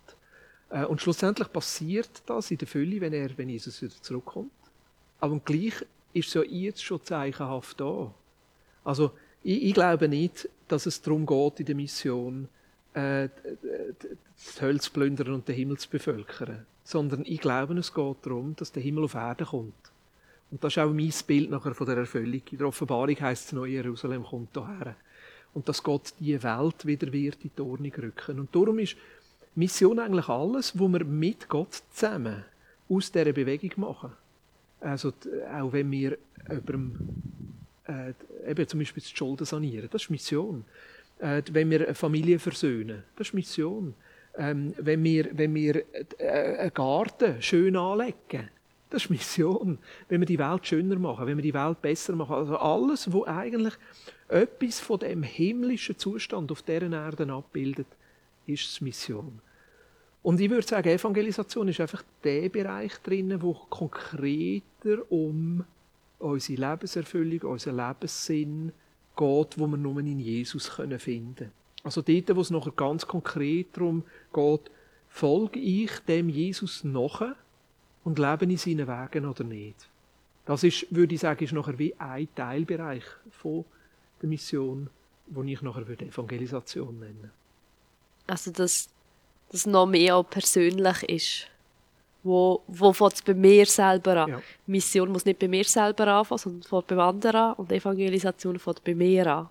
Äh, und schlussendlich passiert das in der Fülle, wenn, er, wenn Jesus wieder zurückkommt. Aber gleich ist es ja jetzt schon zeichenhaft da. Also, ich, ich, glaube nicht, dass es darum geht, in der Mission äh, das Hölle zu plündern und den Himmel zu bevölkern. Sondern ich glaube, es geht darum, dass der Himmel auf Erde kommt. Und das ist auch mein Bild nachher von der Erfüllung. In der Offenbarung heißt es, Neue Jerusalem kommt hierher. Und dass Gott die Welt wieder wird in die Ordnung rücken. Und darum ist Mission eigentlich alles, wo wir mit Gott zusammen aus dieser Bewegung machen. Also auch wenn wir jemandem, äh, eben zum Beispiel die Schulden sanieren, das ist Mission. Äh, wenn wir eine Familie versöhnen, das ist Mission. Ähm, wenn wir, wenn wir äh, einen Garten schön anlegen, das ist Mission. Wenn wir die Welt schöner machen, wenn wir die Welt besser machen. Also alles, wo eigentlich etwas von dem himmlischen Zustand auf dieser Erde abbildet, ist Mission. Und ich würde sagen, Evangelisation ist einfach der Bereich drin, wo konkreter um unsere Lebenserfüllung, unseren Lebenssinn geht, wo wir nur in Jesus finden können. Also dort, wo es nachher ganz konkret darum geht, folge ich dem Jesus nach und lebe in seinen Wegen oder nicht. Das ist, würde ich sagen, ist nachher wie ein Teilbereich von der Mission, wo ich nachher Evangelisation nennen Also das, das noch mehr persönlich ist. Wo, wo fängt es bei mir selber an? Ja. Mission muss nicht bei mir selber anfangen, sondern fängt beim anderen an und Evangelisation fängt bei mir an.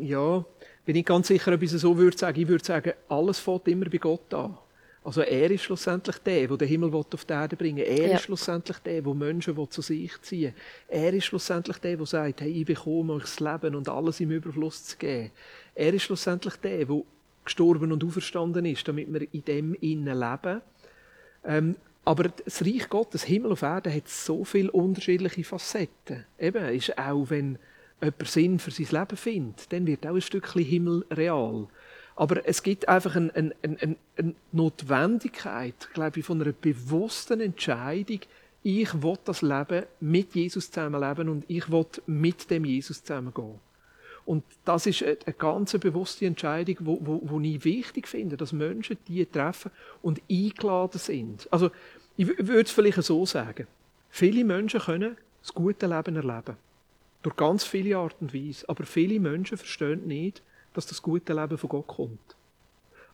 Ja, bin ich ganz sicher, ob ich es so würde sagen. Ich würde sagen, alles fängt immer bei Gott an. Also er ist schlussendlich der, der den Himmel auf die Erde bringen will. Er ja. ist schlussendlich der, der Menschen zu sich ziehen will. Er ist schlussendlich der, der sagt, hey, ich bekomme euch das Leben und alles im Überfluss zu geben. Er ist schlussendlich der, der gestorben und auferstanden ist, damit wir in dem innen leben. Ähm, aber das Reich Gottes, Himmel auf Erde, hat so viele unterschiedliche Facetten. Eben, ist auch, wenn jemand Sinn für sein Leben findet, dann wird auch ein Stückchen Himmel real. Aber es gibt einfach eine, eine, eine, eine Notwendigkeit, glaube ich, von einer bewussten Entscheidung, ich will das Leben mit Jesus zusammenleben und ich will mit dem Jesus zusammengehen. Und das ist eine, ganz bewusste Entscheidung, wo, wo, wo ich wichtig finde, dass Menschen die treffen und eingeladen sind. Also, ich würde es vielleicht so sagen. Viele Menschen können das gute Leben erleben. Durch ganz viele Art und Weise. Aber viele Menschen verstehen nicht, dass das gute Leben von Gott kommt.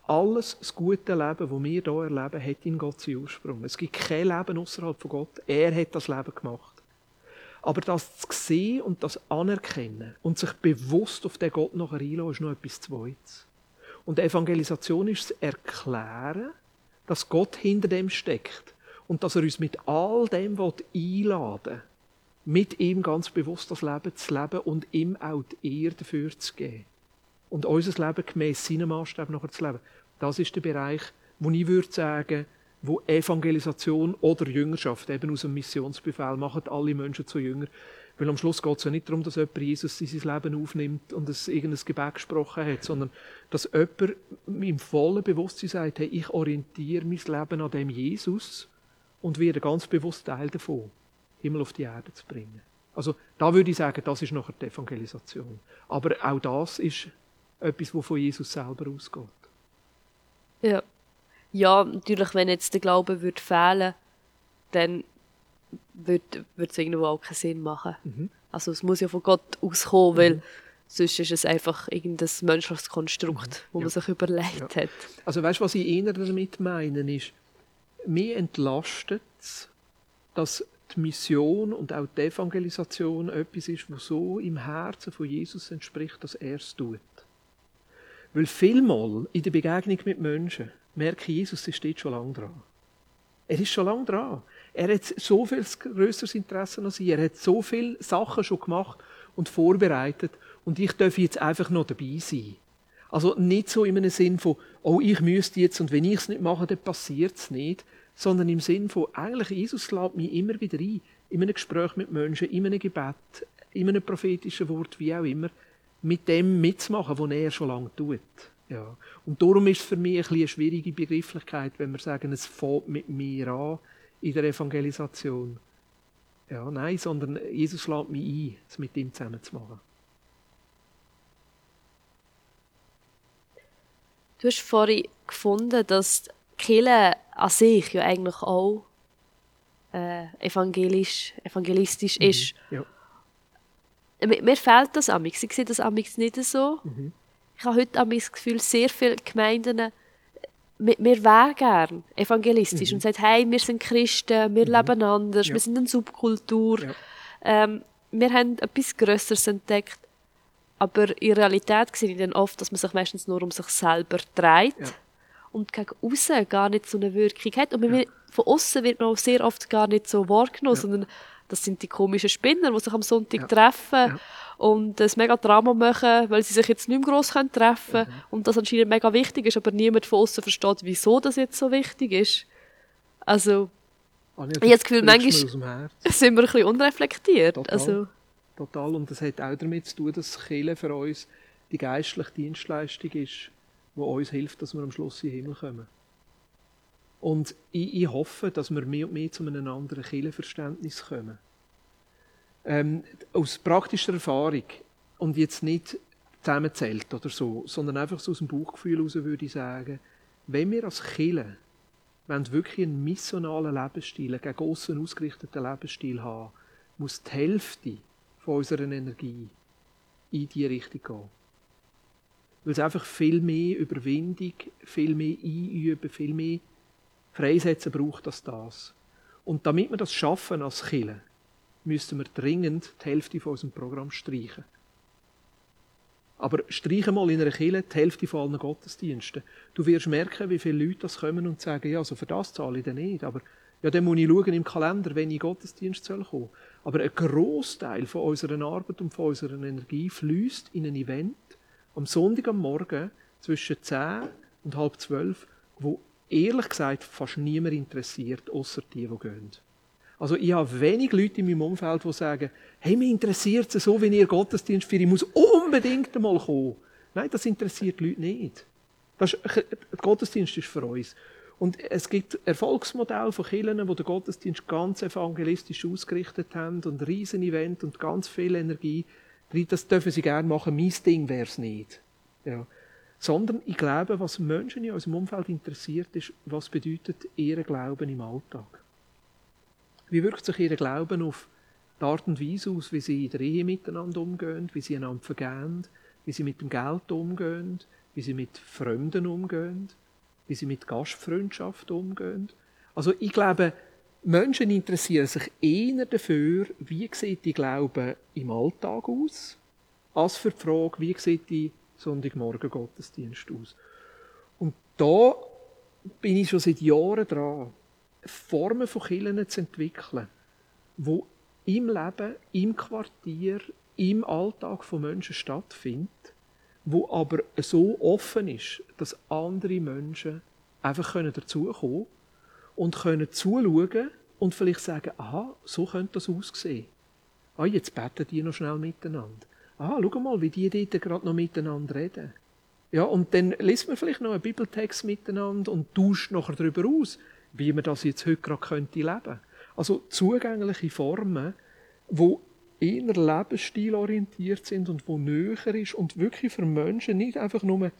Alles das gute Leben, das wir hier erleben, hat in Gott seinen Ursprung. Es gibt kein Leben außerhalb von Gott. Er hat das Leben gemacht. Aber das zu sehen und das anerkennen und sich bewusst auf den Gott nachher einlassen, ist noch etwas Zweites. Und Evangelisation ist das Erklären, dass Gott hinter dem steckt und dass er uns mit all dem einladen will, mit ihm ganz bewusst das Leben zu leben und ihm auch die Ehre dafür zu geben. Und unser Leben gemäß seinem Maßstab nachher zu leben. Das ist der Bereich, wo ich würde sagen, wo Evangelisation oder Jüngerschaft eben aus dem Missionsbefehl machen alle Menschen zu Jünger. Weil am Schluss geht es ja nicht darum, dass jemand Jesus in sein Leben aufnimmt und es irgendein Gebet gesprochen hat, sondern dass jemand im vollen Bewusstsein sagt, hey, ich orientiere mein Leben an dem Jesus und werde ganz bewusst Teil davon, Himmel auf die Erde zu bringen. Also da würde ich sagen, das ist nachher die Evangelisation. Aber auch das ist etwas, das von Jesus selber ausgeht. Ja ja, natürlich, wenn jetzt der Glaube würde fehlen, dann würde es irgendwo auch keinen Sinn machen. Mhm. Also es muss ja von Gott auskommen, mhm. weil sonst ist es einfach irgendein menschliches Konstrukt, mhm. wo ja. man sich überlegt ja. hat. Also weißt du, was ich eher damit meine, ist, mir entlastet es, dass die Mission und auch die Evangelisation etwas ist, was so im Herzen von Jesus entspricht, dass er es tut. Weil vielmal in der Begegnung mit Menschen merke Jesus ist dort schon lange dran. Er ist schon lange dran. Er hat so viel größeres Interesse als ich. Er hat so viele Sachen schon gemacht und vorbereitet und ich darf jetzt einfach noch dabei sein. Also nicht so in einem Sinn von, oh, ich müsste jetzt und wenn ich es nicht mache, dann passiert es nicht, sondern im Sinn von, eigentlich Jesus lädt mich immer wieder ein, in einem Gespräch mit Menschen, in einem Gebet, in einem prophetischen Wort, wie auch immer, mit dem mitzumachen, was er schon lange tut. Ja. Und darum ist es für mich ein eine schwierige Begrifflichkeit, wenn wir sagen, es fängt mit mir an in der Evangelisation. Ja, nein, sondern Jesus lädt mich ein, es mit ihm zusammen zu machen. Du hast vorhin gefunden, dass die Kirche an sich ja eigentlich auch äh, evangelisch, evangelistisch Mhm. ist. Ja. Mir, mir fehlt das amix. Ich sehe das amix nicht so. Mhm. Ich habe heute amix das Gefühl, sehr viele Gemeinden, äh, wir, wir wären gern evangelistisch und sagen, hey, wir sind Christen, wir leben anders, Mhm. Ja. wir sind eine Subkultur. Ja. Ähm, wir haben etwas Größeres entdeckt. Aber in Realität sehe ich dann oft, dass man sich meistens nur um sich selber dreht Ja. und gegen außen gar nicht so eine Wirkung hat. Und wird, von außen wird man auch sehr oft gar nicht so wahrgenommen, Ja. sondern das sind die komischen Spinner, die sich am Sonntag Ja. treffen Ja. und ein mega Drama machen, weil sie sich jetzt nicht mehr gross können treffen Mhm. und das anscheinend mega wichtig ist, aber niemand von außen versteht, wieso das jetzt so wichtig ist. Also Anja, Ich habe das Gefühl, manchmal- sind wir ein bisschen unreflektiert. Total. Also, Total. Und das hat auch damit zu tun, dass Kirche für uns die geistliche Dienstleistung ist, die uns hilft, dass wir am Schluss in den Himmel kommen. Und ich, ich hoffe, dass wir mehr und mehr zu einem anderen Kirchenverständnis kommen. Ähm, aus praktischer Erfahrung und jetzt nicht zusammenzählt oder so, sondern einfach so aus dem Bauchgefühl heraus würde ich sagen, wenn wir als Kirche wenn wirklich einen missionalen Lebensstil, einen aussen ausgerichteten Lebensstil haben, muss die Hälfte von unserer Energie in diese Richtung gehen. Weil es einfach viel mehr Überwindung, viel mehr Einüben, viel mehr Freisetzen braucht als das. Und damit wir das schaffen als Kirche, müssten wir dringend die Hälfte von unserem Programm streichen. Aber streiche mal in einer Kirche die Hälfte von allen Gottesdiensten. Du wirst merken, wie viele Leute das kommen und sagen, ja, also für das zahle ich dann nicht. Aber ja, dann muss ich schauen im Kalender, wenn ich Gottesdienst soll kommen. Aber ein Großteil von unserer Arbeit und von unserer Energie fließt in ein Event am Sonntag am Morgen zwischen 10 und halb 12, wo ehrlich gesagt fast niemand interessiert, außer die, die gehen. Also ich habe wenig Leute in meinem Umfeld, die sagen, hey, mich interessiert es so, wie ihr Gottesdienst für ich muss unbedingt einmal kommen. Nein, das interessiert die Leute nicht. Das ist, der Gottesdienst ist für uns. Und es gibt Erfolgsmodelle von Kirchen, die den Gottesdienst ganz evangelistisch ausgerichtet haben und riesen Event und ganz viel Energie. Das dürfen sie gerne machen, mein Ding wäre es nicht. Ja. Sondern ich glaube, was Menschen in unserem Umfeld interessiert, ist, was bedeutet ihr Glauben im Alltag. Wie wirkt sich ihr Glauben auf die Art und Weise aus, wie sie in der Ehe miteinander umgehen, wie sie einander vergeben, wie sie mit dem Geld umgehen, wie sie mit Fremden umgehen, wie sie mit Gastfreundschaft umgehen. Also ich glaube, Menschen interessieren sich eher dafür, wie sieht die Glaube im Alltag aus, als für die Frage, wie sieht die Sonntagmorgen Gottesdienst aus. Und da bin ich schon seit Jahren dran, Formen von Kirchen zu entwickeln, wo im Leben, im Quartier, im Alltag von Menschen stattfindet, wo aber so offen ist, dass andere Menschen einfach können dazukommen und können zuschauen und vielleicht sagen, aha, so könnte das aussehen. Ah, jetzt beten die noch schnell miteinander. Ah, schau mal, wie die dort gerade noch miteinander reden. Ja, und dann liest man vielleicht noch einen Bibeltext miteinander und tauscht nachher darüber aus, wie man das jetzt heute gerade könnte leben. Also zugängliche Formen, wo eher lebensstilorientiert sind und wo näher ist und wirklich für Menschen nicht einfach nur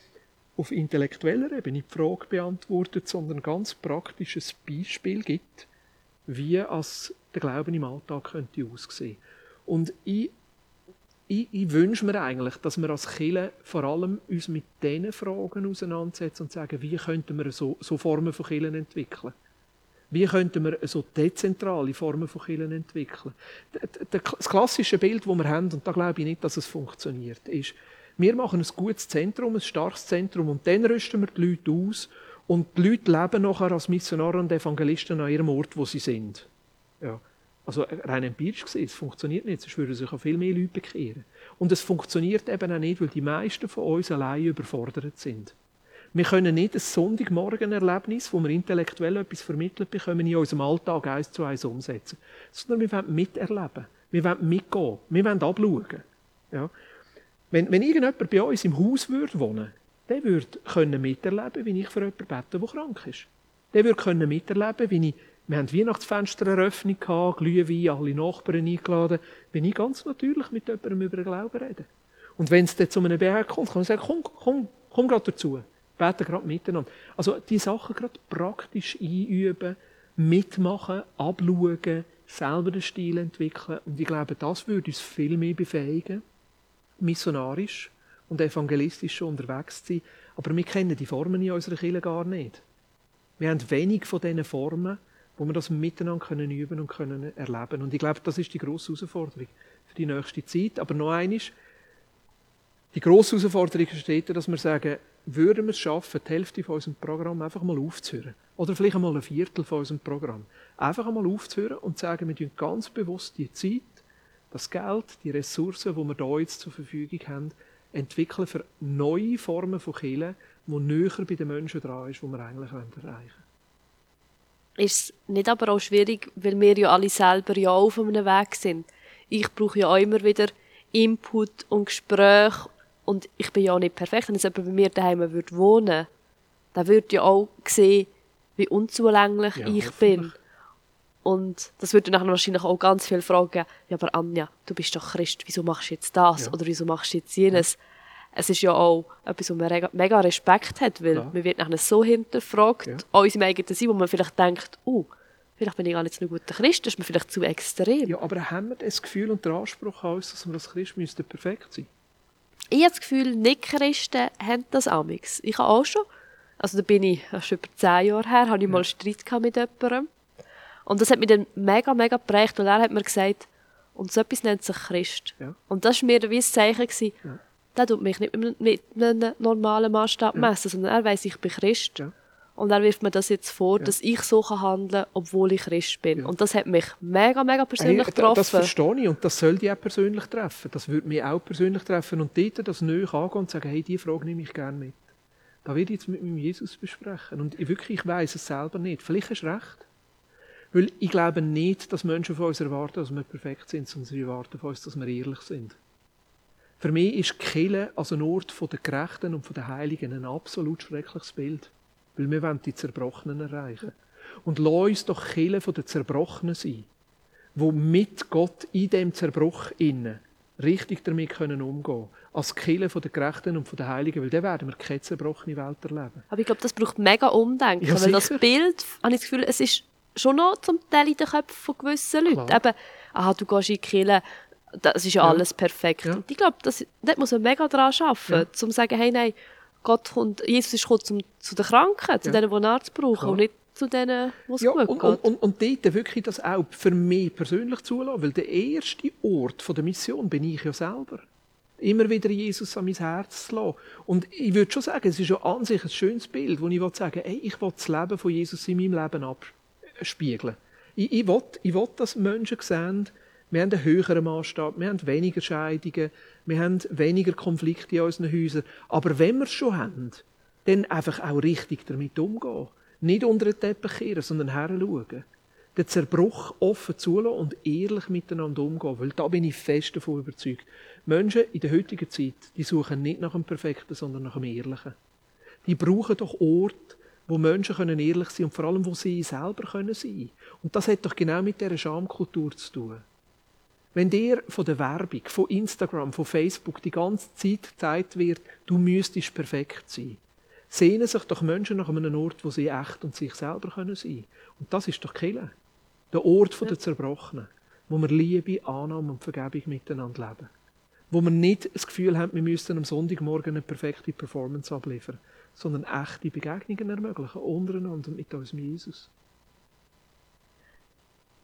auf intellektueller Ebene die Frage beantwortet, sondern ganz praktisches Beispiel gibt, wie als der Glauben im Alltag könnte aussehen. Und ich, ich, ich wünsche mir eigentlich, dass wir als Kirche vor allem uns mit diesen Fragen auseinandersetzen und sagen, wie könnten wir so, so Formen von Kirchen entwickeln. Wie könnten wir so dezentrale Formen von Kirchen entwickeln? Das klassische Bild, das wir haben, und da glaube ich nicht, dass es funktioniert, ist, wir machen ein gutes Zentrum, ein starkes Zentrum, und dann rüsten wir die Leute aus, und die Leute leben nachher als Missionare und Evangelisten an ihrem Ort, wo sie sind. Ja. Also rein empirisch gesehen, es funktioniert nicht, sonst würden sich auch viel mehr Leute bekehren. Und es funktioniert eben auch nicht, weil die meisten von uns allein überfordert sind. Wir können nicht ein Sonntagmorgen-Erlebnis, wo wir intellektuell etwas vermittelt bekommen, in unserem Alltag eins zu eins umsetzen. Sondern wir wollen miterleben. Wir wollen mitgehen. Wir wollen abschauen. Ja. Wenn, wenn irgendjemand bei uns im Haus würde wohnen der würde miterleben, wie ich für jemanden bete, der krank ist. Der würde miterleben, wie ich, wir haben Weihnachtsfenstereröffnung gehabt, Glühwein, alle Nachbarn eingeladen, wenn ich ganz natürlich mit jemandem über den Glauben rede. Und wenn es dann zu einem Berg kommt, kann ich sagen, komm, komm, komm gerade dazu. Beten gerade miteinander. Also die Sachen gerade praktisch einüben, mitmachen, abschauen, selber den Stil entwickeln. Und ich glaube, das würde uns viel mehr befähigen, missionarisch und evangelistisch unterwegs zu sein. Aber wir kennen die Formen in unserer Kirche gar nicht. Wir haben wenig von diesen Formen, wo wir das miteinander können üben und können erleben. Und ich glaube, das ist die grosse Herausforderung für die nächste Zeit. Aber noch eines, die grosse Herausforderung steht, dass wir sagen, würden wir es schaffen, die Hälfte von unserem Programm einfach mal aufzuhören. Oder vielleicht einmal ein Viertel von unserem Programm. Einfach einmal aufzuhören und sagen, wir tun ganz bewusst die Zeit, das Geld, die Ressourcen, die wir da jetzt zur Verfügung haben, entwickeln für neue Formen von Kirche, die näher bei den Menschen dran ist, die wir eigentlich erreichen wollen. Ist es nicht aber auch schwierig, weil wir ja alle selber ja auf einem Weg sind. Ich brauche ja auch immer wieder Input und Gespräch und ich bin ja auch nicht perfekt. Wenn jetzt jemand bei mir daheim würde wohnen, dann würde ja auch sehen, wie unzulänglich Ja, ich bin. Und das würde dann wahrscheinlich auch ganz viele Fragen. Ja, aber Anja, du bist doch Christ, wieso machst du jetzt das? Ja. Oder wieso machst du jetzt jenes? Es ist ja auch etwas, wo man mega Respekt hat, weil Klar. man wird nachher so hinterfragt, Ja. auch in seinem eigenen Sein, wo man vielleicht denkt, oh, vielleicht bin ich gar nicht so ein guter Christ, das ist mir vielleicht zu extrem. Ja, aber haben wir das Gefühl und den Anspruch an uns, dass wir als Christ müssten perfekt sein? Ich habe das Gefühl, Nicht-Christen haben das amix. Ich habe auch schon, also da bin ich, das ist über zehn Jahre her, habe ich mal Streit gehabt mit jemandem. Und das hat mich dann mega, mega geprägt, weil er hat mir gesagt, und so etwas nennt sich Christ. Ja. Und das war mir wie ein Zeichen. Gewesen. Ja. Der tut mich nicht mit einem- normalen Maßstab messen, sondern er weiß, ich bin Christ. Ja. Und er wirft mir das jetzt vor, dass ich so handeln kann, obwohl ich Christ bin. Ja. Und das hat mich mega, mega persönlich Hey, da- das getroffen. verstehe ich und das soll dich auch persönlich treffen. Das würde mich auch persönlich treffen und dort das neu angehen und sagen, hey, diese Frage nehme ich gerne mit. Da werde ich jetzt mit meinem Jesus besprechen. Und ich wirklich, ich weiss es selber nicht. Vielleicht hast du recht. Weil ich glaube nicht, dass Menschen von uns erwarten, dass wir perfekt sind, sondern sie erwarten von uns, dass wir ehrlich sind. Für mich ist Kirche als ein Ort der Gerechten und der Heiligen ein absolut schreckliches Bild. Weil wir wollen die Zerbrochenen erreichen. Und lass uns doch Kirche von den Zerbrochenen sein wo mit Gott in dem Zerbruch innen richtig damit können umgehen als Kille von der Gerechten und von der Heiligen, weil dann werden wir keine zerbrochene Welt erleben. Aber ich glaube, das braucht mega Umdenken, Ja, weil das. Bild, habe ich das Gefühl, es ist schon noch zum Teil in den Köpfen von gewissen Leuten. Klar. Eben, aha, du gehst in die Kirche, das ist ja, Ja. alles perfekt. Ja. Und ich glaube, das, dort muss man mega dran arbeiten, Ja. um zu sagen, hey, nein, Gott kommt, Jesus ist gekommen zum, zu den Kranken, zu denen, die einen Arzt brauchen Klar. und nicht zu denen, wo es Ja, gut und, geht. und, und, und dort wirklich das auch für mich persönlich zulassen, weil der erste Ort von der Mission bin ich ja selber. Immer wieder Jesus an mein Herz zu lassen. Und ich würde schon sagen, es ist ja an sich ein schönes Bild, wo ich will sagen ey, ich will das Leben von Jesus in meinem Leben abspiegeln. Ich, ich, will, ich will, dass Menschen sehen, wir haben einen höheren Maßstab, wir haben weniger Scheidungen, wir haben weniger Konflikte in unseren Häusern. Aber wenn wir es schon haben, dann einfach auch richtig damit umgehen. Nicht unter den Teppich kehren, sondern heranschauen. Den Zerbruch offen zulassen und ehrlich miteinander umgehen. Weil da bin ich fest davon überzeugt. Menschen in der heutigen Zeit, die suchen nicht nach dem Perfekten, sondern nach dem Ehrlichen. Die brauchen doch Orte, wo Menschen können ehrlich sein und vor allem, wo sie selber können sein. Und das hat doch genau mit dieser Schamkultur zu tun. Wenn dir von der Werbung, von Instagram, von Facebook die ganze Zeit gezeigt wird, du müsstest perfekt sein, sehnen sich doch Menschen nach einem Ort, wo sie echt und sich selber können sein. Und das ist doch Kille. Der Ort von der Zerbrochenen, wo wir Liebe, Annahme und Vergebung miteinander leben. Wo wir nicht das Gefühl haben, wir müssten am Sonntagmorgen eine perfekte Performance abliefern, sondern echte Begegnungen ermöglichen, untereinander und mit unserem Jesus.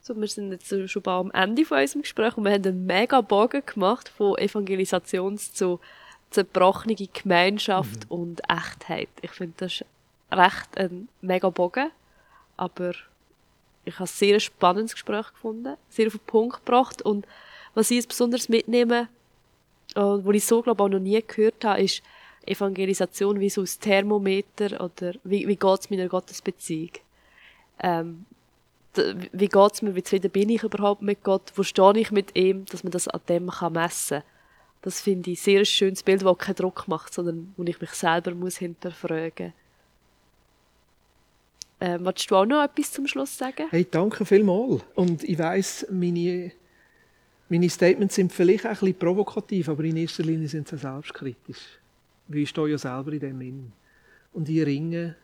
So, wir sind jetzt schon bald am Ende von unserem Gespräch und wir haben einen mega Bogen gemacht von Evangelisations zu zerbrochene Gemeinschaft und Echtheit. Ich finde, das ist recht ein mega Bogen, aber ich habe ein sehr spannendes Gespräch gefunden, sehr auf den Punkt gebracht und was ich jetzt besonders mitnehme, und was ich so glaube ich, auch noch nie gehört habe, ist Evangelisation wie so ein Thermometer oder wie, wie geht es meiner Gottesbeziehung. Ähm, wie geht es mir, wie zufrieden bin ich überhaupt mit Gott, wo stehe ich mit ihm, dass man das an dem kann messen Das finde ich sehr ein schönes Bild, das keinen Druck macht, sondern wo ich mich selber muss hinterfragen muss. Ähm, willst du auch noch etwas zum Schluss sagen? Hey, danke vielmals. Und ich weiss, meine, meine Statements sind vielleicht auch ein bisschen provokativ, aber in erster Linie sind sie selbstkritisch. Weil ich stehe ja selber in dem Innen. Und ich ringe,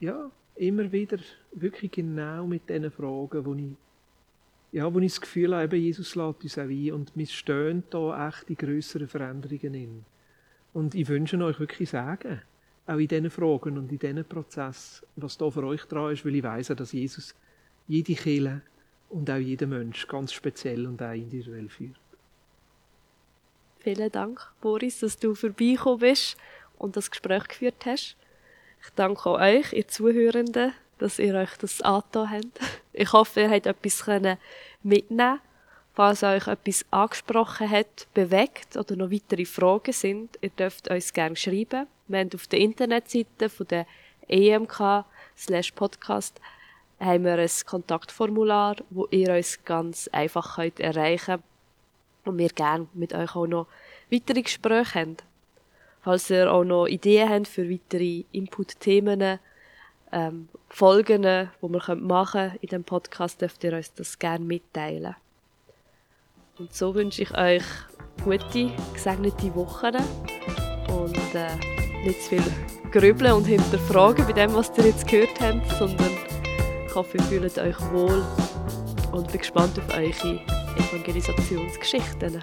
ja, immer wieder wirklich genau mit diesen Fragen, wo ich, ja, wo ich das Gefühl habe, Jesus lädt uns auch ein und wir stehen da echt in grösseren Veränderungen in. Und ich wünsche euch wirklich Sagen, auch in diesen Fragen und in diesen Prozess, was da für euch dran ist, weil ich weiss, dass Jesus jede Kirche und auch jeden Mensch ganz speziell und auch individuell führt. Vielen Dank, Boris, dass du vorbeigekommen bist und das Gespräch geführt hast. Ich danke auch euch, ihr Zuhörenden, dass ihr euch das angetan habt. Ich hoffe, ihr habt etwas mitnehmen Falls euch etwas angesprochen hat, bewegt oder noch weitere Fragen sind, ihr dürft uns gerne schreiben. Wir haben auf der Internetseite von der EMK slash Podcast haben wir ein Kontaktformular, wo ihr uns ganz einfach könnt erreichen und wir gerne mit euch auch noch weitere Gespräche haben. Falls ihr auch noch Ideen habt für weitere Input-Themen, ähm, Folgen, die wir machen können in dem Podcast, dürft ihr uns das gerne mitteilen. Und so wünsche ich euch gute, gesegnete Wochen und äh, nicht zu viel grübeln und hinterfragen bei dem, was ihr jetzt gehört habt, sondern ich hoffe, ihr fühlt euch wohl und bin gespannt auf eure Evangelisationsgeschichten.